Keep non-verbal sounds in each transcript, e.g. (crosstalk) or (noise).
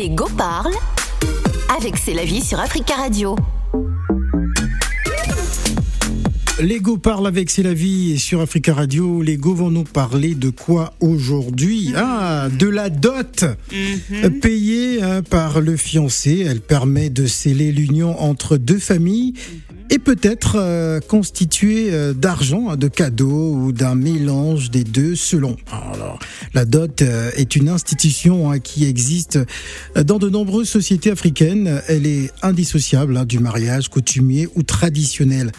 Les Go parlent avec C'est la vie sur Africa Radio. Lego parle avec C'est la vie et sur Africa Radio. Lego vont nous parler de quoi aujourd'hui? Ah, de la dot Mhm. payée hein, par le fiancé. Elle permet de sceller l'union entre deux familles et peut-être euh, constituée euh, d'argent, de cadeaux ou d'un mélange des deux selon. Alors, la dot euh, est une institution hein, qui existe euh, dans de nombreuses sociétés africaines. Elle est indissociable hein, du mariage coutumier ou traditionnel.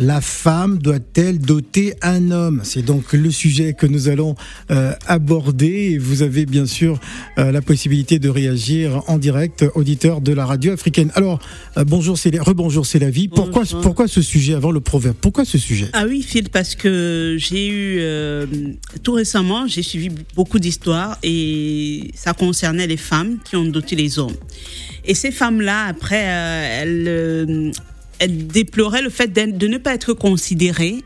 La femme doit-elle doter un homme? C'est donc le sujet que nous allons euh, aborder. Et vous avez bien sûr euh, la possibilité de réagir en direct, auditeur de la radio africaine. Alors, euh, bonjour, c'est la- rebonjour, c'est la vie. Pourquoi, Bonjour. pourquoi ce sujet avant le proverbe? Pourquoi ce sujet? Ah oui, Phil, parce que j'ai eu tout récemment, j'ai suivi beaucoup d'histoires et ça concernait les femmes qui ont doté les hommes. Et ces femmes-là, après, elles, elles déploraient le fait de ne pas être considérées.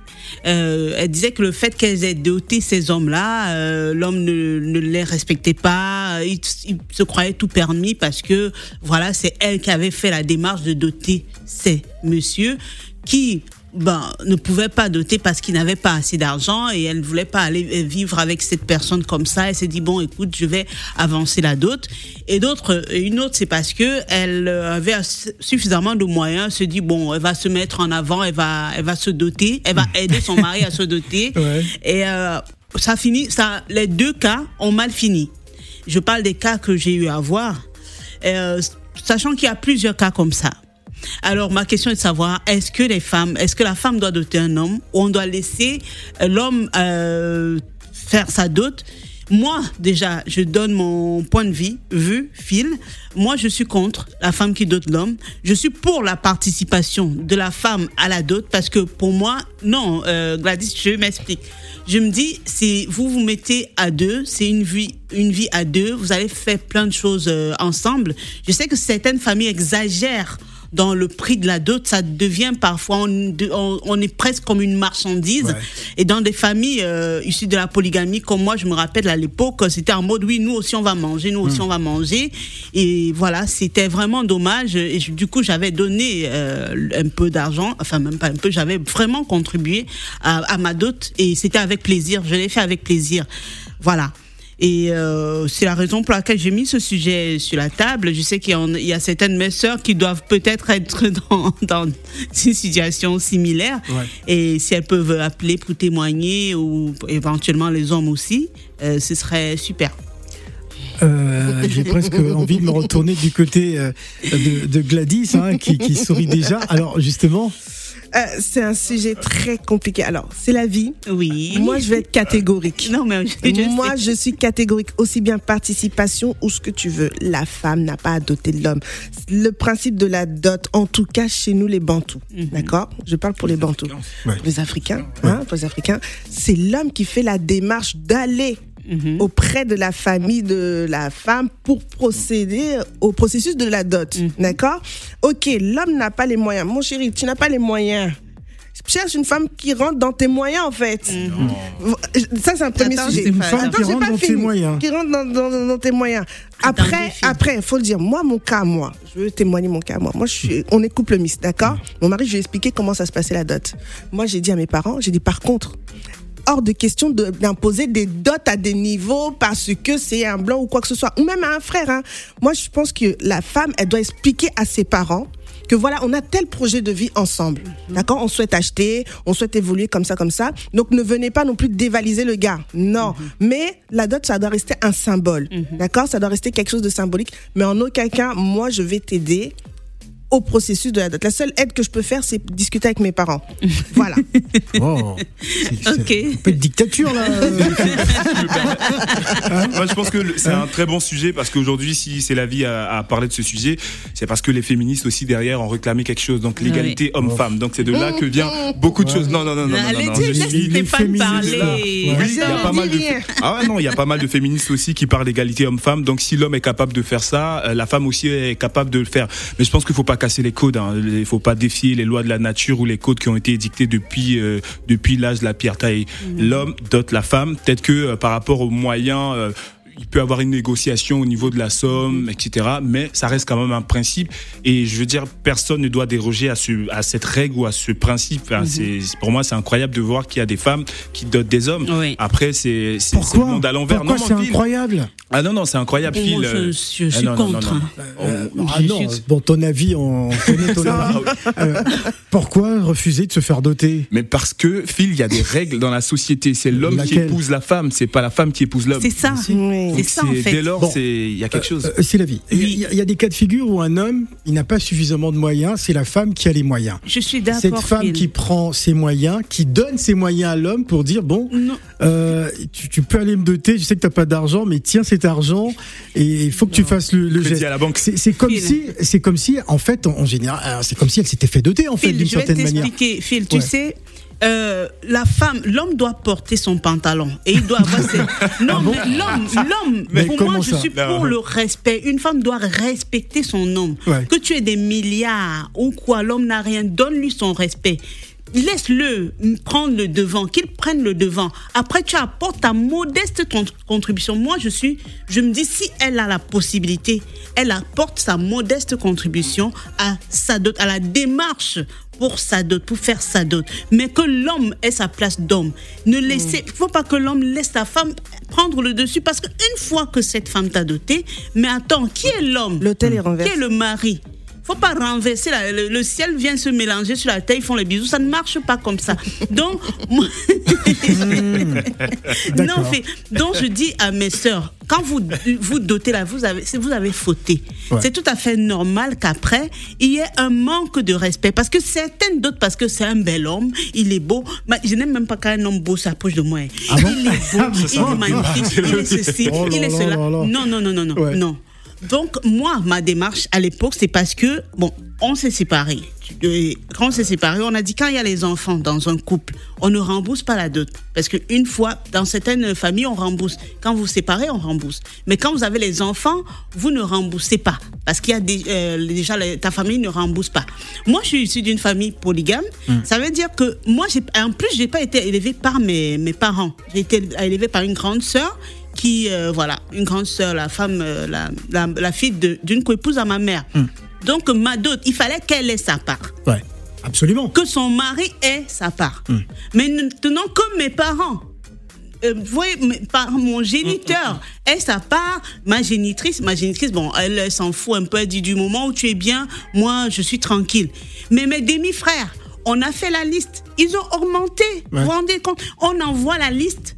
Euh, elles disaient que le fait qu'elles aient doté ces hommes-là, euh, l'homme ne, ne les respectait pas, il, il se croyait tout permis parce que voilà, c'est elle qui avait fait la démarche de doter ces messieurs qui ben, ne pouvaient pas doter parce qu'ils n'avaient pas assez d'argent et elle ne voulait pas aller euh, vivre avec cette personne comme ça. Elle s'est dit bon, écoute, je vais avancer la dot. Et d'autres, et une autre, c'est parce que elle euh, avait suffisamment de moyens. Se dit bon, elle va se mettre en avant, elle va, elle va se doter, elle va aider son mari à se doter. (laughs) Ouais. Et euh, ça finit, ça, les deux cas ont mal fini. Je parle des cas que j'ai eu à voir, euh, sachant qu'il y a plusieurs cas comme ça. Alors ma question est de savoir est-ce que les femmes, est-ce que la femme doit doter un homme ou on doit laisser euh, l'homme euh, faire sa dot? Moi, déjà, je donne mon point de vue, vue, fil. Moi, je suis contre la femme qui dote l'homme. Je suis pour la participation de la femme à la dot parce que pour moi, non, euh, Gladys, je m'explique. Je me dis, si vous vous mettez à deux, c'est une vie, une vie à deux. Vous allez faire plein de choses euh, ensemble. Je sais que certaines familles exagèrent dans le prix de la dot, ça devient parfois, on, on, on est presque comme une marchandise. Ouais. Et dans des familles euh, issues de la polygamie, comme moi, je me rappelle à l'époque, c'était en mode oui, nous aussi on va manger, nous aussi on va manger. Et voilà, c'était vraiment dommage. Et je- du coup, j'avais donné euh, un peu d'argent, enfin même pas un peu, j'avais vraiment contribué à, à ma dot et c'était avec plaisir. Je l'ai fait avec plaisir. Voilà. Et euh, c'est la raison pour laquelle j'ai mis ce sujet sur la table. Je sais qu'il y, a certaines de mes sœurs qui doivent peut-être être (laughs) dans, dans une situation similaire. Ouais. Et si elles peuvent appeler pour témoigner ou éventuellement les hommes aussi, euh, ce serait super. Euh, J'ai presque (laughs) envie de me retourner du côté de, de Gladys, hein, qui, qui sourit déjà. Alors justement, Euh, c'est un sujet très compliqué. Alors, c'est la vie. Oui. Moi, je vais être catégorique. Non, mais je, je Moi, sais. je suis catégorique, aussi bien participation ou ce que tu veux. La femme n'a pas à doter de l'homme. Le principe de la dot, en tout cas chez nous, les Bantous, d'accord? Je parle pour les Bantous. Ouais. Les Africains, hein, pour les Africains, c'est l'homme qui fait la démarche d'aller Mhm. auprès de la famille de la femme pour procéder au processus de la dot. D'accord? Ok, l'homme n'a pas les moyens. Mon chéri, tu n'as pas les moyens. Cherche une femme qui rentre dans tes moyens, en fait. Ça, c'est un premier Attends, sujet. une femme Attends, qui rentre pas dans tes moyens. Qui rentre dans, dans- dans tes moyens. Après, après, il faut le dire. Moi, mon cas, moi, je veux témoigner mon cas, moi. Moi, je suis, on est couple mixte, d'accord? Mon mari, je lui ai expliqué comment ça se passait la dot. Moi, j'ai dit à mes parents, j'ai dit par contre, hors de question de- d'imposer des dots à des niveaux parce que c'est un blanc ou quoi que ce soit, ou même à un frère. hein. Moi, je pense que la femme, elle doit expliquer à ses parents que voilà, on a tel projet de vie ensemble. D'accord? On souhaite acheter, on souhaite évoluer comme ça, comme ça. Donc ne venez pas non plus dévaliser le gars. Non. Mais la dot, ça doit rester un symbole. D'accord? Ça doit rester quelque chose de symbolique. Mais en aucun cas, moi, je vais t'aider au processus de la dot. La seule aide que je peux faire, c'est discuter avec mes parents. (laughs) voilà. oh, c'est c'est Ok. un peu de dictature là. (laughs) euh. Moi, je pense que c'est un très bon sujet parce qu'aujourd'hui, si c'est la vie à, à parler de ce sujet, c'est parce que les féministes aussi derrière ont réclamé quelque chose. Donc l'égalité homme-femme. Donc c'est de là que vient beaucoup de choses. Non, non, non, non, non, Allez, non, je suis- les parler. là. Oui, il y a pas mal de. Ah ouais, non, il y a pas mal de féministes aussi qui parlent d'égalité homme-femme. Donc si l'homme est capable de faire ça, euh, la femme aussi est capable de le faire. Mais je pense qu'il faut pas casser les codes. hein. Il faut pas défier les lois de la nature ou les codes qui ont été édictés depuis euh, depuis l'âge de la pierre taille. L'homme dote la femme. Peut-être que euh, par rapport aux moyens. Il peut avoir une négociation au niveau de la somme, etc. Mais ça reste quand même un principe. Et je veux dire, personne ne doit déroger à, ce, à cette règle ou à ce principe. Enfin, c'est- pour moi, c'est incroyable de voir qu'il y a des femmes qui dotent des hommes. Oui. Après, c'est le Pourquoi monde à l'envers. Pourquoi Non, c'est incroyable? Ah non, non, c'est incroyable, Moi, Phil. je, je ah suis non, non, non, contre. non. Euh, Ah non, suis- bon, ton avis, on connaît ton (laughs) avis. Euh, pourquoi refuser de se faire doter? Mais parce que, Phil, il y a des règles dans la société. C'est l'homme qui épouse la femme, c'est pas la femme qui épouse l'homme. C'est ça. Oui. C'est ça, en fait. Dès lors, Bon. c'est il y a quelque chose. Euh, C'est la vie. Il y, a- il y a des cas de figure où un homme, il n'a pas suffisamment de moyens, c'est la femme qui a les moyens. Je suis d'accord. Cette femme Phil. qui prend ses moyens, qui donne ses moyens à l'homme pour dire bon, Non. euh, tu, tu peux aller me doter, je sais que t'as pas d'argent, mais tiens cet argent et il faut que tu fasses le, le geste. à la banque. C'est comme Phil. si, c'est comme si, en fait, en, en général, euh, c'est comme si elle s'était fait doter en fait d'une je vais certaine manière. t'expliquer. Phil, tu Ouais. sais, euh, la femme, l'homme doit porter son pantalon et il doit avoir ses... (laughs) Non, mais l'homme, l'homme, Mais pour moi, je suis pour le respect. Une femme doit respecter son homme. Ouais. Que tu aies des milliards ou quoi, l'homme n'a rien, donne-lui son respect. Laisse-le prendre le devant, qu'il prenne le devant. Après, tu apportes ta modeste con- contribution. Moi, je suis, je me dis, si elle a la possibilité, elle apporte sa modeste contribution à sa à la démarche pour sa dot, pour faire sa dot. Mais que l'homme ait sa place d'homme. Ne laissez, faut pas que l'homme laisse sa femme prendre le dessus parce qu'une fois que cette femme t'a doté, mais attends, qui est l'homme? L'hôtel est Qui est le mari? Faut pas renverser la- le, le ciel vient se mélanger sur la terre ils font les bisous. Ça ne marche pas comme ça. Donc moi- (laughs) non D'accord. fait donc je dis à mes sœurs quand vous vous dotez là vous avez vous avez fauté. Ouais. c'est tout à fait normal qu'après il y ait un manque de respect. Parce que certaines dotent parce que c'est un bel homme il est beau. Mais je n'aime même pas quand un homme beau s'approche de moi Ah bon? Il est beau (laughs) il est magnifique il est ceci Oh il est cela. non non non non non Ouais. non donc, moi, ma démarche à l'époque, c'est parce que, bon, on s'est séparés. Euh, Quand on s'est séparés, on a dit quand il y a les enfants dans un couple, on ne rembourse pas la dot. Parce qu'une fois, dans certaines familles, on rembourse. Quand vous vous séparez, on rembourse. Mais quand vous avez les enfants, vous ne remboursez pas. Parce qu'il y a des- euh, déjà, ta famille ne rembourse pas. Moi, je suis issue d'une famille polygame. Ça veut dire que moi, j'ai- en plus, j'ai pas été élevée par mes, mes parents. J'ai été élevée par une grande sœur qui, euh, voilà, une grande sœur, la femme, euh, la, la, la fille d'une coépouse à ma mère. Donc, ma dot, il fallait qu'elle ait sa part. Ouais, absolument. Que son mari ait sa part. Mais maintenant, comme mes parents, euh, vous voyez, par- mon géniteur ait sa part, ma génitrice, ma génitrice, bon, elle, elle s'en fout un peu, elle dit du moment où tu es bien, moi, je suis tranquille. Mais mes demi-frères, on a fait la liste, ils ont augmenté. Vous vous rendez compte? On envoie la liste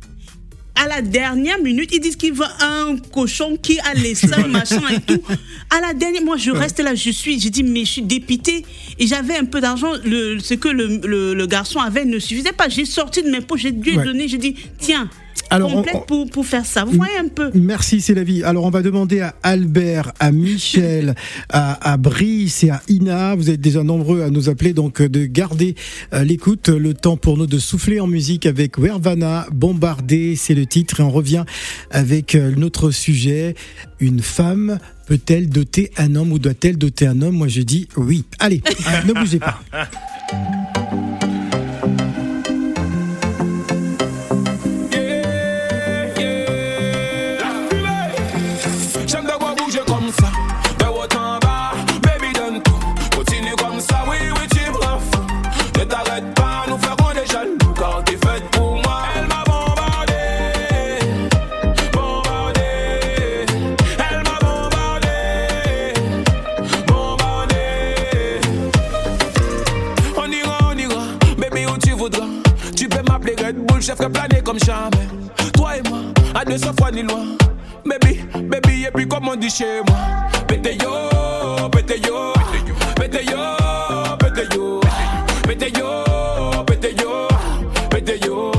à la dernière minute, ils disent qu'ils veulent un cochon qui a les seins, (laughs) machin et tout. À la dernière, moi, je reste là, je suis, j'ai dit, mais je suis dépité. Et j'avais un peu d'argent, ce que le, le- le garçon avait ne suffisait pas. J'ai sorti de mes poches, j'ai dû Ouais. donner, j'ai dit, tiens, Alors, on- complète on- pour, pour faire ça. Vous voyez un peu Merci, c'est la vie. Alors, on va demander à Albert, à Michel, à, à Brice et à Ina. Vous êtes déjà nombreux à nous appeler, donc euh, de garder euh, l'écoute. Le temps pour nous de souffler en musique avec Wervana, Bombardé, c'est le titre. Et on revient avec euh, notre sujet. Une femme peut-elle doter un homme ou doit-elle doter un homme? Moi, je dis oui. Allez, (laughs) ne bougez pas. Comme jamais. Toi et moi, à 200 fois ni loin. Baby, baby, et puis comme on dit chez moi. Pété yo, pété yo, pété yo, pété yo, pété yo, pété yo, pété yo.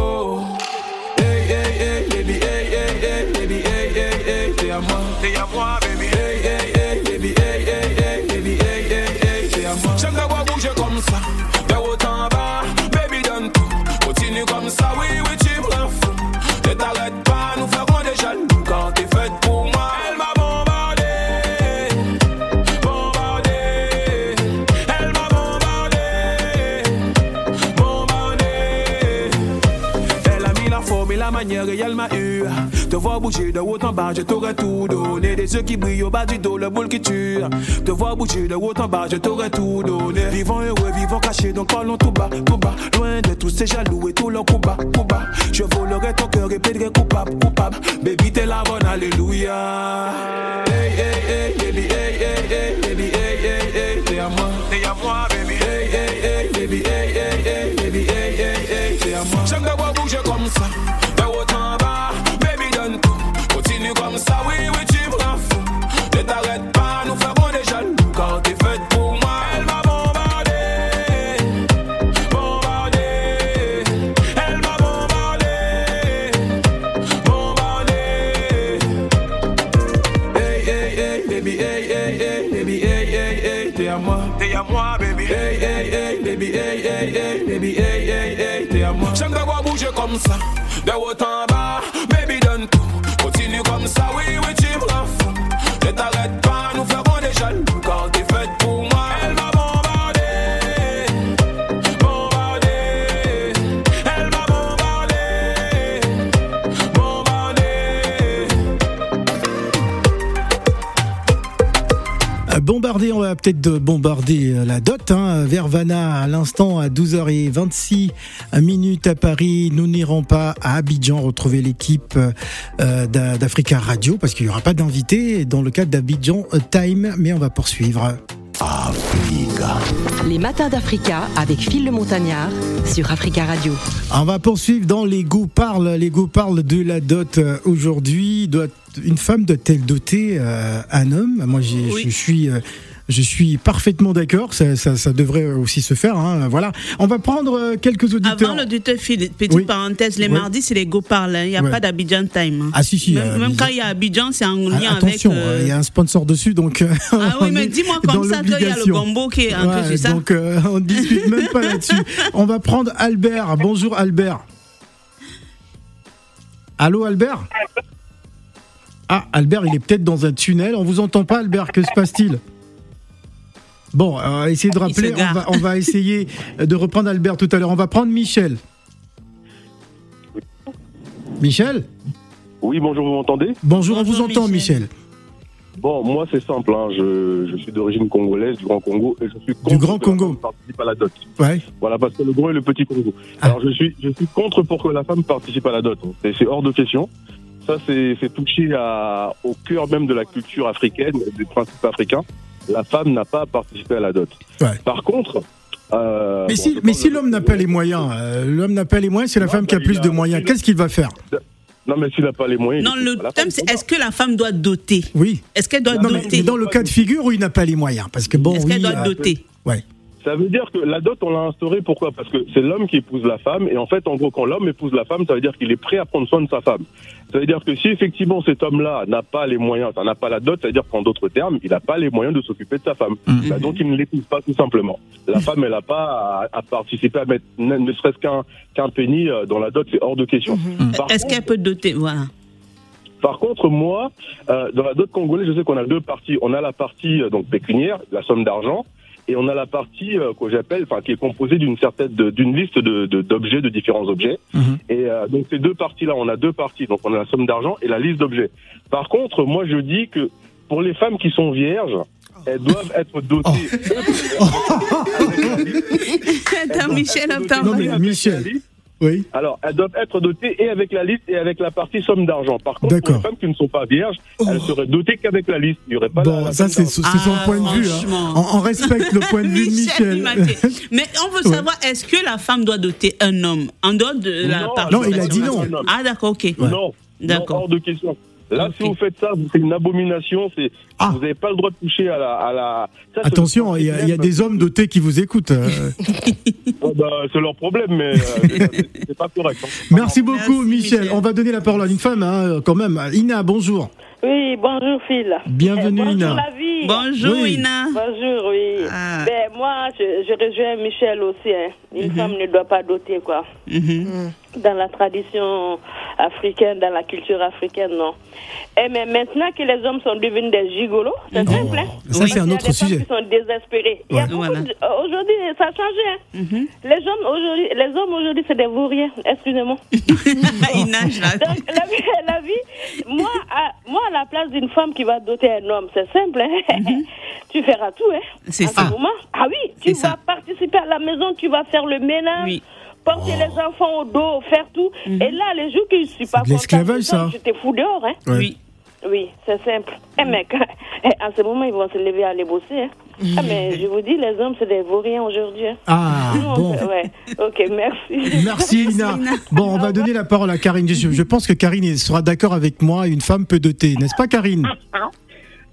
Hey, hey, hey, baby, hey, hey, hey, baby, hey, hey, hey, t'es à moi. T'es à moi, baby. Hey, hey, Te voir bouger de haut en bas, je t'aurais tout donné. Des yeux qui brillent au bas du dos, le boule qui tue. Te voir bouger de haut en bas, je t'aurais tout donné. Vivant heureux, vivant caché, donc parlons tout bas, tout bas. Loin de tous ces jaloux et tout leur coup bas. Je volerai ton cœur et plaiderai coupable, coupable. Baby, t'es la bonne, alléluia. Hey, hey, hey, baby, hey, hey, hey, baby, hey, hey, hey, t'es à moi. T'es à moi, baby. Hey, hey, hey, baby, hey, hey, comme ça, de haut. Va peut-être de bombarder euh, la dot. Hein. Vervana, à l'instant, à 12h26 minutes à Paris. Nous n'irons pas à Abidjan retrouver l'équipe euh, d'A- d'Africa Radio parce qu'il n'y aura pas d'invité dans le cadre d'Abidjan Time, mais on va poursuivre. Les matins d'Africa avec Phil le Montagnard sur Africa Radio. On va poursuivre dans les goûts parlent. Les goûts parlent de la dot euh, aujourd'hui. Doit une femme doit-elle doter euh, un homme? Moi, Oui. je suis. euh, je suis parfaitement d'accord, ça, ça, ça devrait aussi se faire. Hein. Voilà, on va prendre euh, quelques auditeurs. Avant l'auditeur, petite Oui. parenthèse, les Oui. mardis, c'est les go parlent. Il n'y a Ouais. pas d'Abidjan time. hein. Ah si si. Même, euh, même quand il y a Abidjan, c'est en Ah, lien attention, avec. euh, il y a un sponsor dessus, donc. Ah (laughs) oui, mais dis-moi comme ça qu'il y a le gombo qui est un peu Ouais, ça. Donc euh, on ne discute même pas là-dessus. (laughs) On va prendre Albert. Bonjour Albert. Allô Albert? Ah Albert, il est peut-être dans un tunnel. On vous entend pas Albert, que se passe-t-il? Bon, euh, essayez de rappeler. On va, on va (laughs) essayer de reprendre Albert tout à l'heure. On va prendre Michel. Michel Oui, bonjour, vous m'entendez? Bonjour, on vous entend Michel. Michel. Bon, moi c'est simple, hein, je, je suis d'origine congolaise, du Grand Congo, et je suis contre Du Grand que la Congo. femme participe à la dot. Ouais. Voilà, parce que le Grand et le Petit Congo. Ah. Alors je suis, je suis contre pour que la femme participe à la dot. C'est c'est hors de question. Ça, c'est c'est touché à, au cœur même de la culture africaine, des principes africains. La femme n'a pas à participer à la dot. Ouais. Par contre... euh, Mais bon, si, mais l'homme n'a pas les moyens, euh, l'homme n'a pas les moyens, c'est la Non, femme qui a plus de moyens. Qu'est-ce qu'il va faire? Non, mais s'il n'a pas les moyens... Non, le thème, c'est est-ce que la femme doit doter? Oui. Est-ce qu'elle doit Non, mais, doter? mais dans le cas de figure où il n'a pas les moyens, parce que bon, Est-ce oui, qu'elle doit euh, doter? ouais. Ça veut dire que la dot, on l'a instaurée pourquoi? Parce que c'est l'homme qui épouse la femme, et en fait, en gros, quand l'homme épouse la femme, ça veut dire qu'il est prêt à prendre soin de sa femme. Ça veut dire que si effectivement cet homme-là n'a pas les moyens, ça n'a pas la dot, ça veut dire qu'en d'autres termes, il n'a pas les moyens de s'occuper de sa femme. Mhm. Bah, donc il ne l'épouse pas tout simplement. La femme, elle n'a pas à, à participer à mettre ne, serait-ce qu'un qu'un penny euh, dans la dot, c'est hors de question. Par Est-ce qu'elle peut doter Voilà. par contre, moi, euh, dans la dot congolaise, je sais qu'on a deux parties. On a la partie euh, donc pécuniaire, la somme d'argent, et on a la partie euh, que j'appelle, enfin, qui est composée d'une certaine, de- d'une liste de de- d'objets, de, différents objets. Mhm. Et euh, donc ces deux parties-là, on a deux parties. Donc on a la somme d'argent et la liste d'objets. Par contre, moi, je dis que pour les femmes qui sont vierges, elles doivent être dotées. (laughs) Attends, Michel, attends. Non, mais Michel. Oui. Alors, elles doivent être dotées et avec la liste et avec la partie somme d'argent. Par contre, pour les femmes qui ne sont pas vierges, elles seraient dotées qu'avec la liste. Il n'y aurait pas Bon, la ça c'est son Ah, point de vue. hein. franchement. On, on respecte le point de vue de (laughs) Michel. Mais on veut Ouais. savoir, est-ce que la femme doit doter un homme en dehors de la Non, participation Non, il a dit non. Ah, d'accord, ok. Ouais. Non, non, D'accord. hors de question. Là, si vous faites ça, c'est une abomination. C'est Ah. vous n'avez pas le droit de toucher à la. À la... Ça, c'est Attention, il y, a- y des hommes dotés qui vous écoutent. euh. (laughs) Oh, bah, c'est leur problème, mais euh, c'est- pas correct. hein. Merci beaucoup, Merci, Michel. Michel. On va donner la parole à une femme, hein, quand même. Ina, bonjour. Oui, bonjour Phil. Bienvenue, Eh, bonjour Ina. la vie. Bonjour, Oui. Ina. Bonjour, oui. Ah. Ben, moi, je, je rejoins Michel aussi. hein. Une Mhm. femme ne doit pas doter, quoi. Mhm. dans la tradition africaine, dans la culture africaine, non. Et mais maintenant que les hommes sont devenus des gigolos, c'est Mhm. simple. hein. Ça, Oui. c'est un autre sujet. qui sont a Ouais. Voilà. de- Aujourd'hui, ça a changé. hein. Mhm. Les hommes aujourd'hui, les hommes aujourd'hui, c'est des vauriens. Excusez-moi. (laughs) Il nage là. Donc, la vie, la vie moi, à, moi, à la place d'une femme qui va doter un homme, c'est simple. hein. (laughs) tu feras tout. Hein. C'est ça. Ce moment. Ah oui, tu vas ça. participer à la maison, tu vas faire le ménage. Oui. Porter Oh. les enfants au dos, faire tout. Mhm. Et là, les jours que je suis pas l'esclavage, ça. Je te fous dehors. Hein. Ouais. Oui. Oui, c'est simple. Eh, mec, (laughs) à ce moment, ils vont se lever à aller bosser. Hein. Ah, mais je vous dis, les hommes, c'est des vauriens aujourd'hui. hein. Ah, bon. ouais. Ok, merci. Merci Elina. (laughs) Bon, on va donner la parole à Karine. Je, je pense que Karine sera d'accord avec moi. Une femme peut doter, n'est-ce pas, Karine?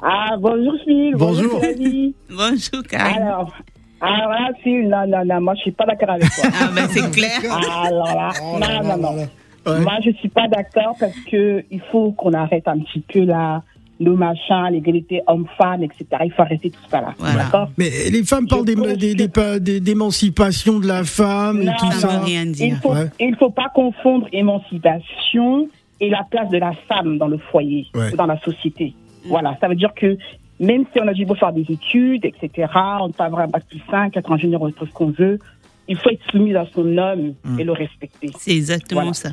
Ah, bonjour Phil. Bonjour. Flavie. (laughs) Bonjour, Karine. Alors, alors là, Phil, non, non, non, moi je suis pas d'accord avec toi. (laughs) Ah, ben c'est clair. Alors là, Oh là non, là non, non. là là. Ouais. Moi je suis pas d'accord parce que il faut qu'on arrête un petit peu là, nos machins, l'égalité homme-femme, etc. Il faut arrêter tout ça là. Voilà. D'accord? Mais les femmes parlent d'émancipation de la femme et Non, tout Ça ça. rien Il dire. faut, Ouais. faut pas confondre émancipation et la place de la femme dans le foyer, Ouais. ou dans la société. Voilà, ça veut dire que même si on a du beau faire des études, etc., on peut avoir un bac plus 5, être ingénieur, ou tout ce qu'on veut, il faut être soumis à son homme Mm. et le respecter. C'est exactement Voilà. ça.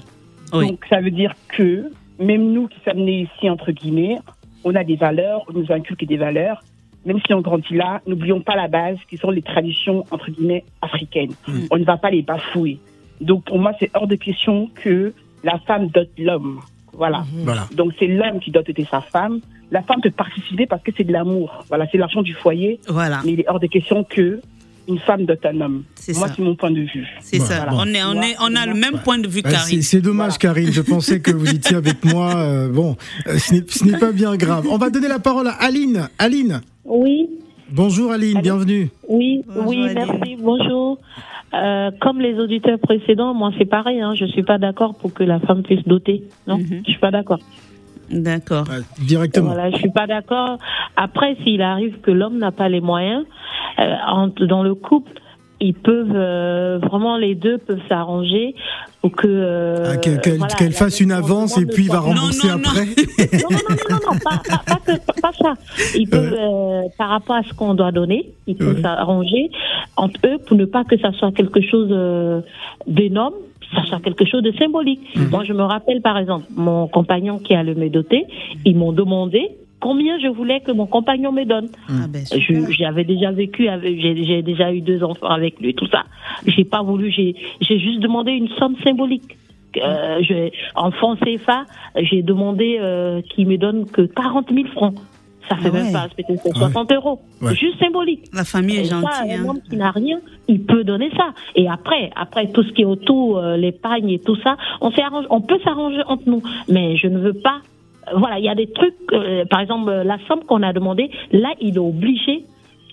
Oui. Donc ça veut dire que même nous qui sommes nés ici, entre guillemets, on a des valeurs, on nous inculque des valeurs. Même si on grandit là, n'oublions pas la base, qui sont les traditions, entre guillemets, africaines. On ne va pas les bafouer. Donc pour moi, c'est hors de question que la femme dote l'homme. Voilà. Voilà. Donc c'est l'homme qui doit doter sa femme. La femme peut participer parce que c'est de l'amour. Voilà, c'est l'argent du foyer. Voilà. Mais il est hors de question que une femme dote un homme. C'est Moi, ça. c'est mon point de vue. C'est ça. Voilà. On, est, on, est, on a le même point de vue, c'est Karine. c'est dommage, Karine. Je pensais que vous étiez avec moi. Euh, bon, euh, ce n'est- ce n'est pas bien grave. On va donner la parole à Aline. Aline. Oui, Bonjour Aline, bienvenue. oui, Bonjour, oui, Aline. merci, bonjour. Euh, comme les auditeurs précédents, moi c'est pareil, hein, je suis pas d'accord pour que la femme puisse doter. Non, Mhm. je suis pas d'accord. D'accord. Directement. Voilà, je suis pas d'accord. Après, s'il arrive que l'homme n'a pas les moyens, euh, entre- dans le couple, ils peuvent euh, vraiment les deux peuvent s'arranger pour que euh, Ah, qu'elle voilà, fasse une avance et puis il va rembourser Non, non, non. après. non, non, non, non, non, pas, pas, pas, que- pas ça. Ils peuvent, euh, par rapport à ce qu'on doit donner, ils peuvent Ouais. s'arranger entre eux pour ne pas que ça soit quelque chose euh, d'énorme, ça soit quelque chose de symbolique. Moi, je me rappelle, par exemple, mon compagnon qui a le me doté, ils m'ont demandé combien je voulais que mon compagnon me donne. Ah, ben, J'avais déjà vécu, j'ai déjà eu deux enfants avec lui, tout ça. J'ai pas voulu, j'ai j'ai juste demandé une somme symbolique. Euh, je, en francs CFA, j'ai demandé euh, qu'il me donne que 40 000 francs. Ça fait Ah ouais. même pas, peut-être c'est 60 euros. Ouais. Juste symbolique. La famille est Et ça, gentille. un hein. homme qui n'a rien, il peut donner ça. Et après, après tout ce qui est autour, euh, l'épargne et tout ça, on s'arrange, on peut s'arranger entre nous. Mais je ne veux pas. euh, Voilà, il y a des trucs. euh, par exemple, euh, la somme qu'on a demandé, là, il est obligé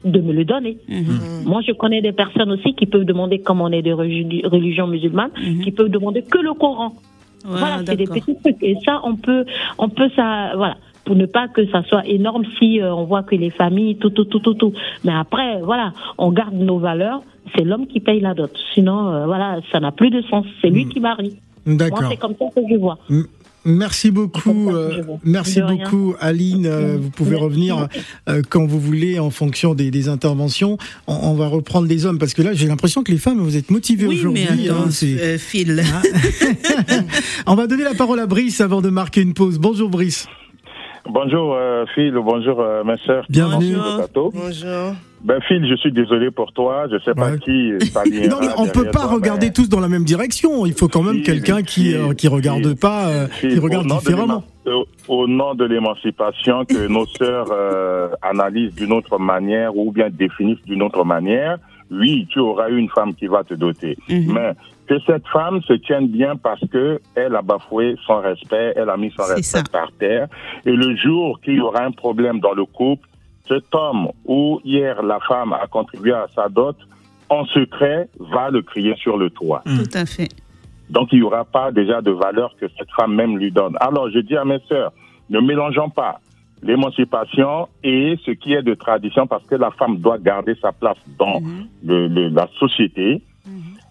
de me le donner. Mhm. Moi, je connais des personnes aussi qui peuvent demander, comme on est de religi- religion musulmane, Mhm. qui peuvent demander que le Coran. Ouais, voilà, c'est des petits trucs. Et ça, on peut, on peut ça, voilà, pour ne pas que ça soit énorme si euh, on voit que les familles, tout, tout, tout, tout, tout. Mais après, voilà, on garde nos valeurs. C'est l'homme qui paye la dot. Sinon, euh, voilà, ça n'a plus de sens. C'est lui qui marie. Moi, D'accord. c'est comme ça que je vois. Merci beaucoup, euh, merci beaucoup, Aline. Euh, vous pouvez revenir euh, quand vous voulez en fonction des, des interventions. On, on va reprendre les hommes parce que là, j'ai l'impression que les femmes, vous êtes motivées Oui, aujourd'hui. mais attends, hein, c'est- euh, Phil. (laughs) on va donner la parole à Brice avant de marquer une pause. Bonjour Brice. Bonjour euh, Phil, bonjour euh, ma sœur. Bienvenue. Bonjour. Bonjour. Ben Phil, je suis désolé pour toi. Je sais pas Ouais. qui s'alignera (laughs) Non, mais on peut pas toi, regarder mais- tous dans la même direction. Il faut quand même quelqu'un qui euh, qui regarde pas, euh, Phil, qui regarde différemment. Au, nom de l'émancipation que nos sœurs euh, analysent d'une autre manière ou bien définissent d'une autre manière, oui, tu auras une femme qui va te doter. Mhm. Mais que cette femme se tienne bien parce que elle a bafoué son respect, elle a mis son respect ça. par terre. Et le jour qu'il y aura un problème dans le couple, cet homme ou hier la femme a contribué à sa dot, en secret, va le crier sur le toit. Tout à fait. Donc il n'y aura pas déjà de valeur que cette femme même lui donne. Alors je dis à mes sœurs, ne mélangeons pas l'émancipation et ce qui est de tradition parce que la femme doit garder sa place dans le- le- la société.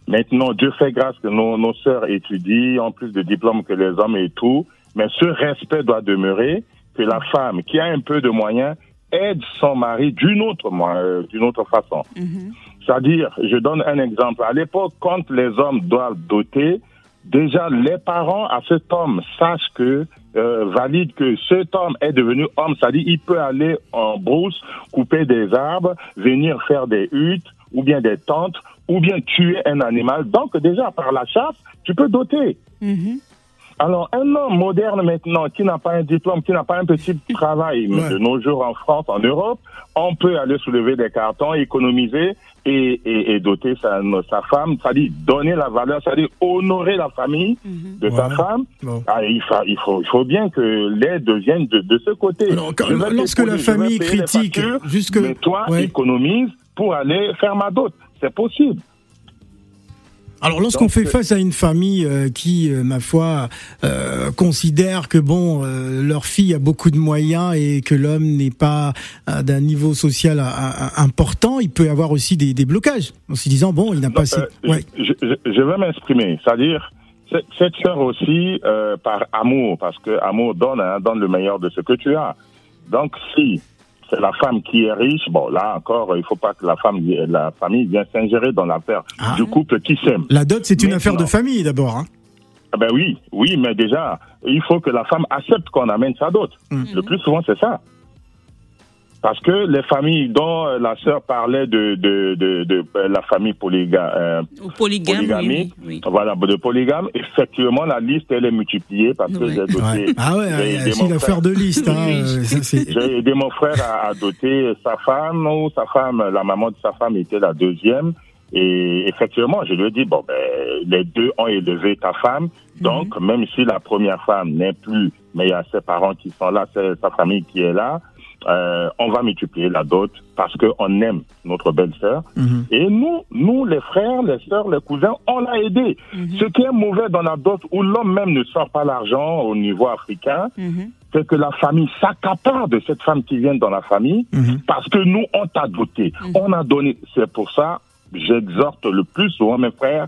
Maintenant, Dieu fait grâce que nos, nos sœurs étudient, en plus de diplômes que les hommes et tout. Mais ce respect doit demeurer que la femme qui a un peu de moyens aide son mari d'une autre, euh, d'une autre façon. C'est-à-dire, je donne un exemple. À l'époque, quand les hommes doivent doter, déjà les parents à cet homme sachent que euh, valide que cet homme est devenu homme, c'est-à-dire il peut aller en brousse, couper des arbres, venir faire des huttes ou bien des tentes ou bien tuer un animal. Donc déjà par la chasse, tu peux doter. Alors, un homme moderne maintenant qui n'a pas un diplôme, qui n'a pas un petit (laughs) travail de nos jours en France, en Europe, on peut aller soulever des cartons, économiser et, et, et doter sa, sa femme, c'est-à-dire donner la valeur, c'est-à-dire honorer la famille de sa femme. Ah, il, faut, il, faut, il faut bien que l'aide vienne de, de ce côté. quand- Je vais lorsque la famille critique, factures, jusque- mais toi, Ouais. économise pour aller faire ma dot. C'est possible. Alors lorsqu'on fait face à une famille euh, qui, euh, ma foi, euh, considère que bon, euh, leur fille a beaucoup de moyens et que l'homme n'est pas euh, d'un niveau social euh, euh, important, il peut y avoir aussi des, des blocages en se disant bon, il n'a pas assez. Euh, Ouais. je, je- je vais m'exprimer. C'est-à-dire, cette- cette sœur aussi, euh, par amour, parce que amour donne, hein, donne le meilleur de ce que tu as. Donc, si c'est la femme qui est riche, bon, là encore, il faut pas que la femme, la famille vienne s'ingérer dans l'affaire du couple qui s'aime. La dot, c'est une Maintenant- affaire de famille d'abord. Hein. Ah Ben oui, oui, mais déjà, il faut que la femme accepte qu'on amène sa dot. Le plus souvent, c'est ça. Parce que les familles dont euh, la sœur parlait de, de, de, de, euh, la famille polyga, euh, polygame, polygamie, oui, oui. voilà, de polygame, effectivement, la liste, elle est multipliée parce que j'ai doté. Ouais. Ah ouais, j'ai il y a aidé aussi mon l'affaire frère. de liste. Hein, c'est- J'ai aidé mon frère à, à doter sa femme, ou sa femme, la maman de sa femme était la deuxième. Et effectivement, je lui ai dit, bon, ben, les deux ont élevé ta femme. Donc, même si la première femme n'est plus, mais il y a ses parents qui sont là, c'est sa famille qui est là, euh, on va multiplier la dot parce qu'on aime notre belle-sœur. Et nous, nous, les frères, les sœurs, les cousins, on l'a aidé. Ce qui est mauvais dans la dot, où l'homme même ne sort pas l'argent au niveau africain, c'est que la famille s'accapare de cette femme qui vient dans la famille parce que nous, on t'a doté. On a donné. C'est pour ça, j'exhorte le plus souvent mes frères,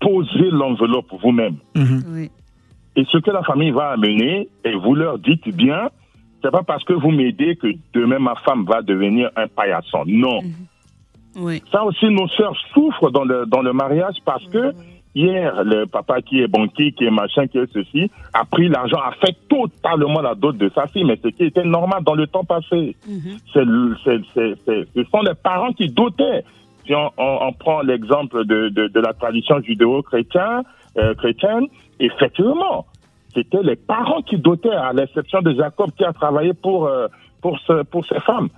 posez l'enveloppe vous-même. Et ce que la famille va amener, et vous leur dites bien, c'est pas parce que vous m'aidez que demain ma femme va devenir un paillasson. Non. Oui. Ça aussi, nos sœurs souffrent dans le, dans le mariage parce que hier, le papa qui est banquier, qui est machin, qui est ceci, a pris l'argent, a fait totalement la dot de sa fille, mais ce qui était normal dans le temps passé. C'est- ce sont les parents qui dotaient. Si on, on- on prend l'exemple de, de, de la tradition judéo-chrétienne, euh, chrétienne, effectivement, c'était les parents qui dotaient, à l'exception de Jacob qui a travaillé pour, euh, pour, ce, pour ses femmes.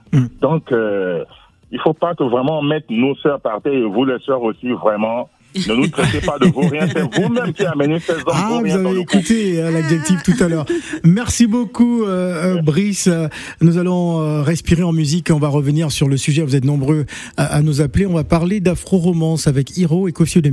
Donc, euh, il faut pas que vraiment on mette nos sœurs par terre et vous les sœurs aussi, vraiment. Ne nous traitez pas de vauriens, c'est vous-même qui amenez ces hommes Ah, vous avez écouté euh, l'adjectif tout à l'heure. Merci beaucoup, euh, euh, Brice. Nous allons euh, respirer en musique. On va revenir sur le sujet. Vous êtes nombreux à, à nous appeler. On va parler d'afro-romance avec Hiro et Kofio de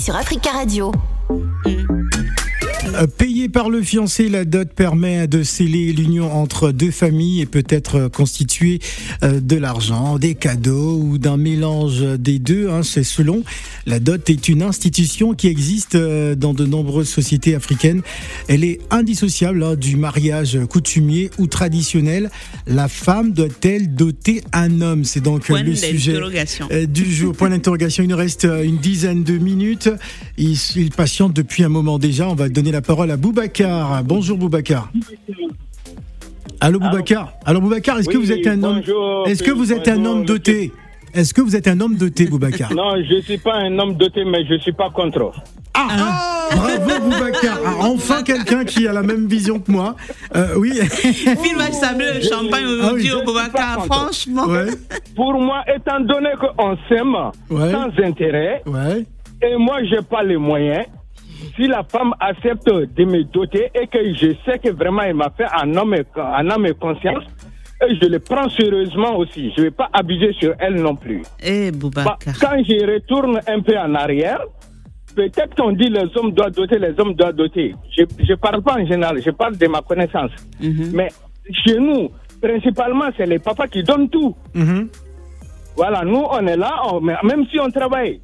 sur Africa Radio. Par le fiancé, la dot permet de sceller l'union entre deux familles et peut être constituée euh, de l'argent, des cadeaux ou d'un mélange des deux. hein, C'est selon. La dot est une institution qui existe euh, dans de nombreuses sociétés africaines. Elle est indissociable hein, du mariage coutumier ou traditionnel. La femme doit-elle doter un homme? C'est donc euh, Point le sujet du jour. Point d'interrogation. Il nous reste une dizaine de minutes. Il, il patiente depuis un moment déjà. On va donner la parole à Boubacar. Bonjour Boubacar. Allô Boubacar. Alors Boubacar, est-ce que vous êtes un homme Est-ce que vous êtes un homme doté Est-ce que vous êtes un homme doté, Boubacar (laughs) Non, je ne suis pas un homme doté, mais je ne suis pas contre. Ah, Bravo Boubacar. Ah, enfin (laughs) quelqu'un qui a la même vision que moi. Euh, oui. (laughs) Phil va sabler le champagne Ah aujourd'hui au Boubacar, franchement. Pour moi, étant donné qu'on s'aime sans intérêt, et moi, je n'ai pas les moyens, si la femme accepte de me doter et que je sais que vraiment elle m'a fait un homme, et- un homme et conscience, et je le prends sérieusement aussi. Je ne vais pas abuser sur elle non plus. Eh, Bah, quand je retourne un peu en arrière, peut-être qu'on dit les hommes doivent doter, les hommes doivent doter. Je ne parle pas en général, je parle de ma connaissance. Mais chez nous, principalement, c'est les papas qui donnent tout. Voilà, nous, on est là, on- même si on travaille,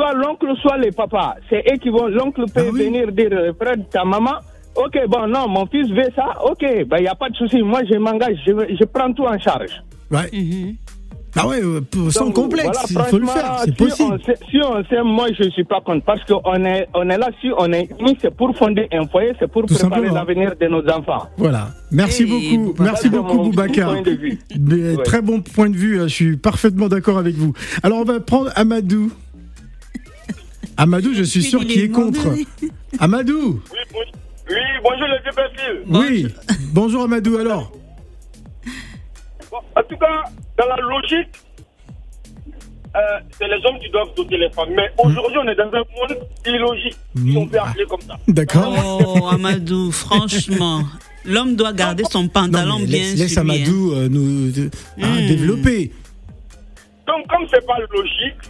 soit l'oncle, soit les papas, c'est eux qui vont, l'oncle peut venir dire, euh, frère, ta maman, ok, bon, non, mon fils veut ça, ok, ben, il n'y a pas de souci, moi, je m'engage, je, je prends tout en charge. Ouais. Ah ouais, euh, sans Donc, complexe, voilà, il faut le faire, c'est si possible. on sait- si on s'aime, moi je ne suis pas contre parce qu'on est, on est là, si on est unis, c'est pour fonder un foyer, c'est pour Tout préparer l'avenir de nos enfants. Voilà. Merci beaucoup. Merci beaucoup Boubacar. Ouais. Très bon point de vue. hein, Je suis parfaitement d'accord avec vous. Alors on va prendre Amadou. Amadou, je suis sûr qu'il est contre. Amadou. Oui, bonjour les vieux pédophiles. Oui. Bonjour Amadou. Alors. Bon, en tout cas, dans la logique, euh, c'est les hommes qui doivent doter les femmes. Mais aujourd'hui, on est dans un monde illogique, si on peut appeler comme ça. D'accord. Oh, Amadou, (laughs) franchement. L'homme doit garder son pantalon Non, bien laisse, laisse sur lui, hein. Amadou euh, nous euh, hein, Hmm. développer. Donc, comme c'est pas logique,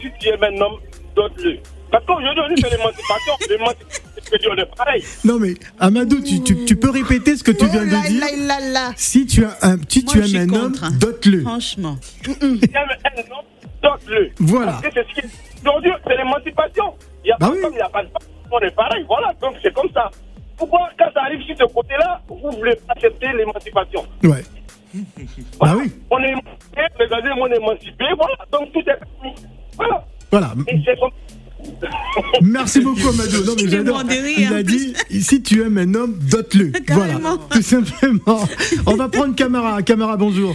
si tu es un homme, dote-le. Parce qu'aujourd'hui, on dit que c'est l'émancipation. L'émancipation, c'est pareil. Non mais Amadou, tu, tu- tu peux répéter ce que tu viens de dire? Si tu as un, si tu Moi, je aimes un homme, contre, hein. dote-le. Franchement. Si tu aimes un homme, dote-le. Voilà. Parce que c'est ce qui. Aujourd'hui, c'est l'émancipation. Il n'y a Bah pas oui. de femme, il n'y a pas de femme. On est pareil. Voilà. Donc, c'est comme ça. Pourquoi, quand ça arrive sur ce côté-là, vous voulez accepter l'émancipation? Ouais. Bah oui. On est émancipé, regardez, on est émancipé, voilà. Donc, tout est permis. Voilà. Voilà. Et c'est comme Merci beaucoup Amadou. Non, mais j'adore. Il a dit si tu aimes un homme, dote-le. (laughs) Voilà. Tout simplement. On va prendre Camara. Camara, bonjour.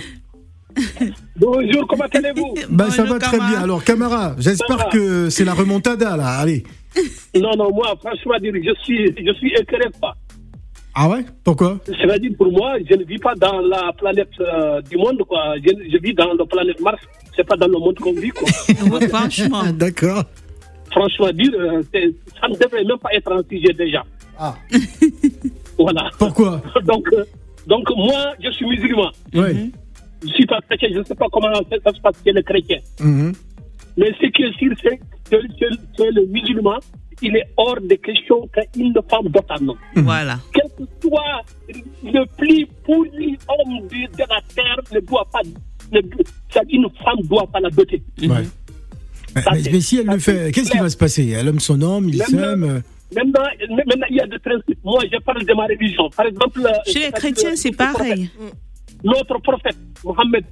Bonjour, comment allez-vous? (laughs) Bah ça va très bien. Alors Camara, j'espère que c'est la remontada là. Allez. Non, non, moi, franchement, je suis, je suis éclairé pas. Ah ouais? Pourquoi? C'est-à-dire, pour moi, je ne vis pas dans la planète euh, du monde, quoi. Je, je vis dans la planète Mars. C'est pas dans le monde qu'on vit, quoi. (laughs) franchement. D'accord. Franchement, dire, euh, c'est- ça ne devrait même pas être un sujet déjà. Ah. (laughs) voilà. Pourquoi? Donc, euh, donc, moi, je suis musulman. Oui. Je suis pas chrétien, je ne sais pas comment ça ça se passe chez les chrétiens. Mhm. Mais ce qui est sûr, c'est que, que- que le musulman, il est hors de question qu'une femme dote un homme. Voilà. Quel que soit le plus pourri homme de, de la terre, ne doit pas, ne, une femme ne doit pas la doter. Ouais. Mais, mais- mais si elle le fait, qu'est-ce qui va se passer? Elle aime son homme, il Maintenant- s'aime. euh, Maintenant, maintenant, il y a des principes. Moi, je parle de ma religion. Par exemple, euh, Chez les chrétiens, c'est pareil. notre prophète, Mohammed,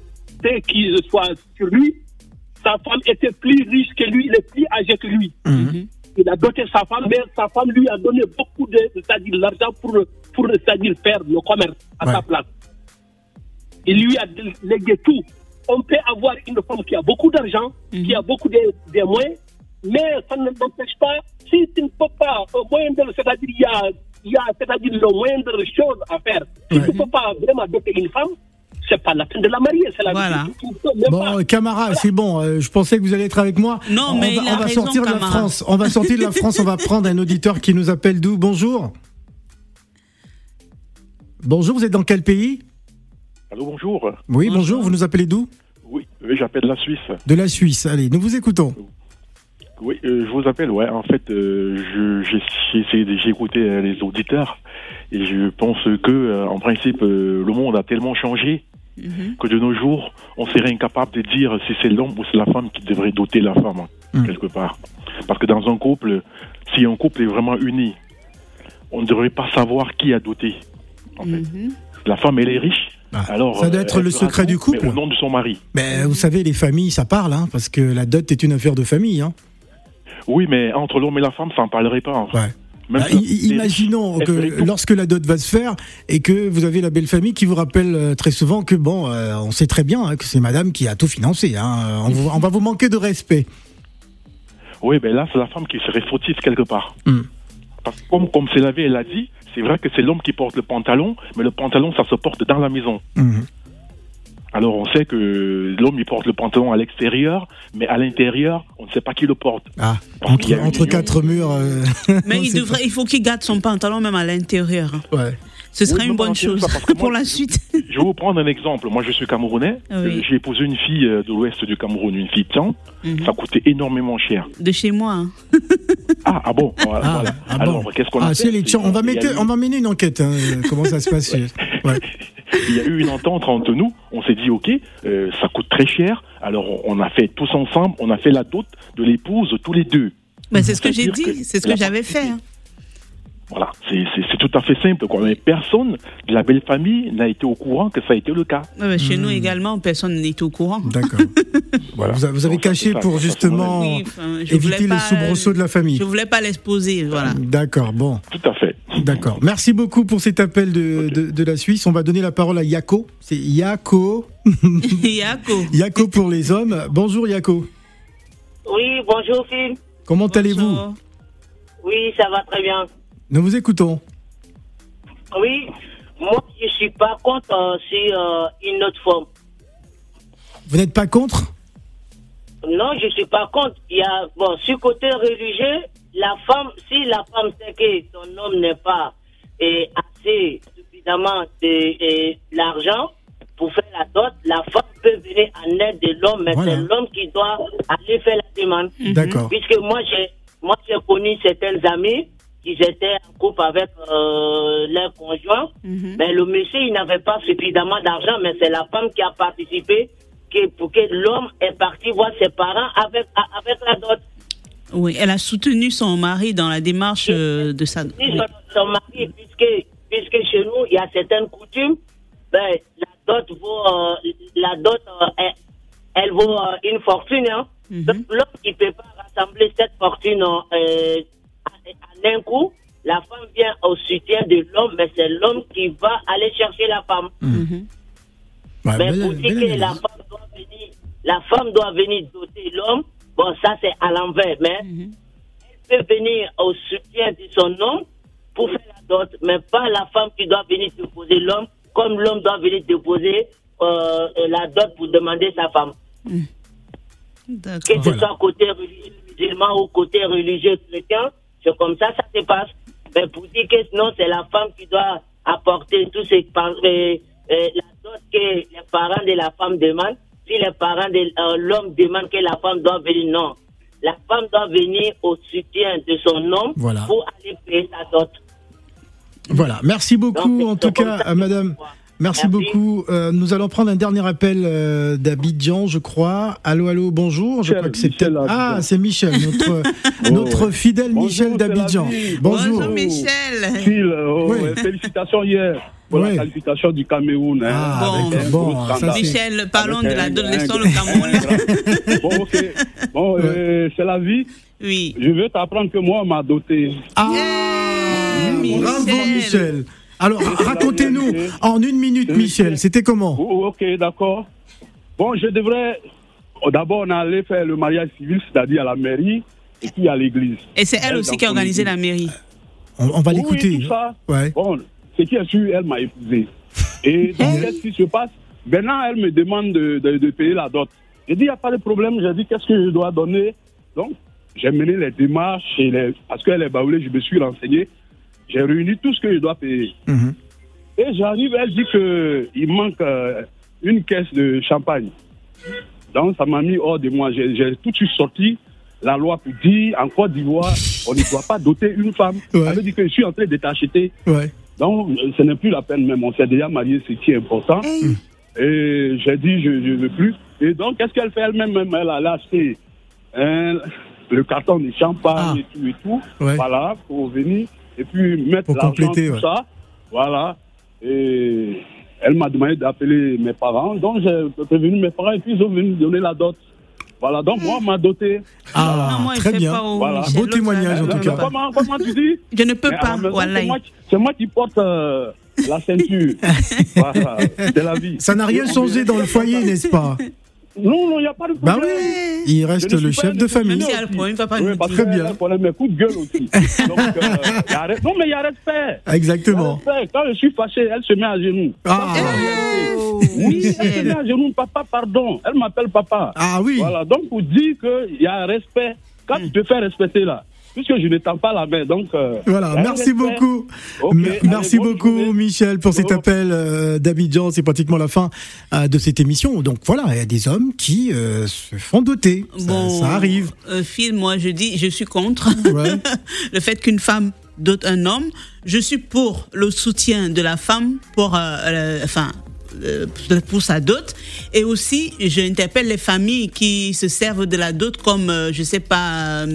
c'est qu'il soit sur lui, sa femme était plus riche que lui, il est plus âgé que lui. Il a doté sa femme, mais sa femme lui a donné beaucoup de, c'est-à-dire l'argent pour, pour c'est-à-dire faire le commerce à sa place. Il lui a légué tout. On peut avoir une femme qui a beaucoup d'argent, qui a beaucoup de, de moyens, mais ça ne n'empêche pas, si tu ne peux pas, au moindre, c'est-à-dire, il y a, il y a c'est-à-dire, le moindre chose à faire. Si tu ne peux pas vraiment doter une femme, c'est pas la peine de la marier, c'est la Voilà. Bon, Camara, c'est bon. euh, je pensais que vous alliez être avec moi. Non, on mais va, il a on va raison, sortir de la. France. On va sortir de la France. On va prendre un auditeur qui nous appelle d'où? Bonjour. Bonjour, vous êtes dans quel pays? Allô, bonjour. Oui, bonjour. Vous nous appelez d'où? Oui, j'appelle la Suisse. De la Suisse. Allez, nous vous écoutons. Oui, euh, je vous appelle. Ouais, en fait, euh, je- j'ai de- écouté euh, les auditeurs et je pense que, euh, en principe, euh, le monde a tellement changé que de nos jours, on serait incapable de dire si c'est l'homme ou c'est la femme qui devrait doter la femme hein, quelque part. Parce que dans un couple, si un couple est vraiment uni, on ne devrait pas savoir qui a doté. En fait. La femme, elle est riche. Alors, Ah, ça doit euh, être elle le secret du couple. mais au nom de son mari. Mais vous savez, les familles, ça parle, hein, parce que la dot est une affaire de famille. Hein. Oui, mais entre l'homme et la femme, ça n'en parlerait pas. en fait. Même Ah, si- i- imaginons que lorsque la dot va se faire et que vous avez la belle famille qui vous rappelle euh, très souvent que bon, euh, on sait très bien hein, que c'est Madame qui a tout financé. Hein. On, vous- on va vous manquer de respect. Oui, ben là, c'est la femme qui serait fautive quelque part. Hmm. Parce que comme, comme c'est la vie, elle a dit, c'est vrai que c'est l'homme qui porte le pantalon, mais le pantalon, ça se porte dans la maison. Mhm. Alors on sait que l'homme, il porte le pantalon à l'extérieur, mais à l'intérieur, on ne sait pas qui le porte. Ah, entre, quatre murs. euh, (laughs) Mais il, devrait, il faut qu'il garde son pantalon même à l'intérieur. Ouais. Ce serait Oui, une bonne chose ça, parce que (laughs) pour moi- la suite. Je vais vous prendre un exemple. Moi, je suis camerounais. Ah oui. Euh, J'ai épousé une fille euh, de l'ouest du Cameroun, une fille Tian. Mhm. Ça coûtait énormément cher. De chez moi. hein. (laughs) Ah, ah bon voilà, Ah, voilà. ah bon. Alors, qu'est-ce qu'on a Ah, fait c'est les on va Il y a mettre, eu- on va mener une enquête. hein, comment ça se passe (laughs) ouais. Il y a eu une entente entre nous. On s'est dit, OK, euh, ça coûte très cher. Alors, on a fait tous ensemble, on a fait la dot de l'épouse tous les deux. Ben, c'est ce que j'ai dit, c'est ce que j'avais fait. hein. Voilà, c'est tout à fait simple. Quoi. Mais personne de la belle famille n'a été au courant que ça a été le cas. Ouais, Chez nous également, personne n'était au courant. D'accord. (laughs) Vous, a- vous avez caché ça, pour justement Oui, enfin, éviter les soubresauts de la famille. Je voulais pas l'exposer, voilà. D'accord, bon. Tout à fait. D'accord. Merci beaucoup pour cet appel de, de, de la Suisse. On va donner la parole à Yako. C'est Yako. (laughs) Yako. Yako pour les hommes. Bonjour Yako. Oui, bonjour Phil. Comment allez-vous? Oui, ça va très bien. Nous vous écoutons. Oui, moi je suis pas contre euh, si euh, une autre forme. Vous n'êtes pas contre? Non, je suis pas contre. Il y a bon sur le côté religieux, la femme, si la femme sait que son homme n'est pas eh, assez suffisamment de eh, l'argent pour faire la dot, la femme peut venir en aide de l'homme, mais Voilà. c'est l'homme qui doit aller faire la demande. D'accord. Puisque moi j'ai moi j'ai connu certaines amies qui étaient en couple avec euh, leur conjoint, mais le monsieur il n'avait pas suffisamment d'argent, mais c'est la femme qui a participé que, pour que l'homme est parti voir ses parents avec avec la dot. Oui, elle a soutenu son mari dans la démarche euh, de sa. Si son, son mari, puisque, puisque chez nous, il y a certaines coutumes, ben, la dot vaut, euh, la dot, euh, elle, elle vaut une fortune. Hein. Donc, l'homme, il ne peut pas rassembler cette fortune en un coup. La femme vient au soutien de l'homme, mais c'est l'homme qui va aller chercher la femme. Ouais, mais belle- pour dire que la femme doit venir, la femme doit venir doter l'homme, bon, ça c'est à l'envers, mais elle peut venir au soutien de son homme pour faire la dot, mais pas la femme qui doit venir déposer l'homme, comme l'homme doit venir déposer euh, la dot pour demander sa femme. Que ce soit côté religieux musulman ou côté religieux chrétien, c'est comme ça ça se passe. Mais pour dire que sinon c'est la femme qui doit apporter tout par- euh, euh, la dot que les parents de la femme demandent. Si les parents de euh, l'homme demandent que la femme doit venir, non. La femme doit venir au soutien de son homme Voilà. pour aller payer sa dot. Voilà. Merci beaucoup en tout cas à Madame. Merci, beaucoup. Euh, nous allons prendre un dernier appel euh, d'Abidjan, je crois. Allô, allô, bonjour. Je crois que c'est peut-être- Ah, c'est Michel, notre, (laughs) (laughs) notre fidèle Michel d'Abidjan. Bonjour. Phil, oh, Oui. ouais, félicitations hier pour Oui. la qualification du Cameroun. hein. Ah, Bon, ça, Michel, parlons Avec de la un- le Cameroun. (laughs) Bon, ok. Bon, euh, c'est la vie. Oui. Je veux t'apprendre que moi, on m'a doté. Ah, bravo Michel. Alors, racontez-nous en une minute, Michel, c'était comment Oh, ok, d'accord. Bon, je devrais. oh, D'abord, on allait faire le mariage civil, c'est-à-dire à la mairie, et puis à l'église. Et c'est elle Elle, aussi qui a organisé la mairie. On, on va Oui, l'écouter. tout ça. Ouais. Bon, ce qui est sûr, elle m'a épousé. Et (laughs) donc, qu'est-ce qui se passe Maintenant, elle me demande de, de- de payer la dot. J'ai dit, il n'y a pas de problème. J'ai dit, qu'est-ce que je dois donner Donc, j'ai mené les démarches, et les- parce qu'elle est baoulée, je me suis renseigné. J'ai réuni tout ce que je dois payer. Mhm. Et j'arrive, elle dit qu'il manque euh, une caisse de champagne. Donc, ça m'a mis hors de moi. J'ai tout de suite sorti la loi pour dire en Côte d'Ivoire, on ne doit pas doter une femme. Ça veut dire que je suis en train de t'acheter. Ouais. Donc, euh, ce n'est plus la peine même. On s'est déjà marié, ce qui est important. Et j'ai dit, je ne veux plus. Et donc, qu'est-ce qu'elle fait elle-même? Même, Elle a acheté hein, le carton de champagne et tout et tout. Ouais. Voilà, pour venir. Et puis mettre Pour l'argent, compléter, tout ouais. ça. Voilà. Et elle m'a demandé d'appeler mes parents. Donc, j'ai prévenu mes parents et puis ils ont venu donner la dot. Voilà, donc moi, on m'a doté. Ah, moi, je très sais bien. pas où Voilà. Beau témoignage en tout cas. Comment, comment tu dis? Je ne peux Mais pas, voilà. Moi, c'est moi qui porte euh, la ceinture. (laughs) voilà, c'est la vie. Ça n'a rien changé dans le foyer, n'est-ce pas? (laughs) Non, non, il n'y a pas de Bah problème. oui, il reste le chef de famille. Même si elle a le problème, il va pas Oui, parce dire. que bien. elle a problème, mais coup de gueule aussi. (laughs) Donc, euh, y a non, mais il y a respect. Exactement. Y a respect. Quand je suis fâché, elle se met à genoux. Ah. La réalité. Oui, elle se met à genoux. Papa, pardon. Elle m'appelle papa. Ah oui. Voilà, donc pour dire qu'il y a respect, quand tu te fais respecter là, puisque je ne tends pas la main, donc... euh, Voilà, merci beaucoup. Allez, merci beaucoup, journée. Michel, pour cet appel euh, d'Abidjan. C'est pratiquement la fin euh, de cette émission. Donc voilà, il y a des hommes qui euh, se font doter. Ça, Bon, ça arrive. euh, Phil, moi, je dis, je suis contre Ouais. (laughs) le fait qu'une femme dote un homme. Je suis pour le soutien de la femme pour, euh, euh, enfin, pour sa dot. Et aussi, je interpelle les familles qui se servent de la dot comme, je sais pas.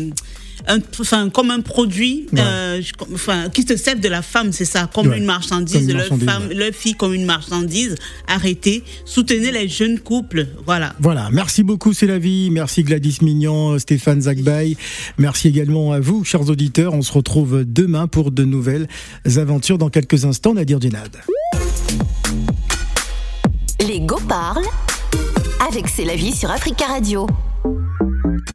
Un, enfin, comme un produit, euh, je- enfin, qui se servent de la femme, c'est ça, comme Ouais, une marchandise, comme une leur marchandise, femme, leur fille comme une marchandise. Arrêtez, soutenez les jeunes couples, voilà. Voilà, merci beaucoup, c'est la vie. Merci Gladys Mignon, Stéphane Zagbay. Merci également à vous, chers auditeurs. On se retrouve demain pour de nouvelles aventures dans quelques instants. Nadir Djenad. Les go parlent avec C'est la vie sur Africa Radio.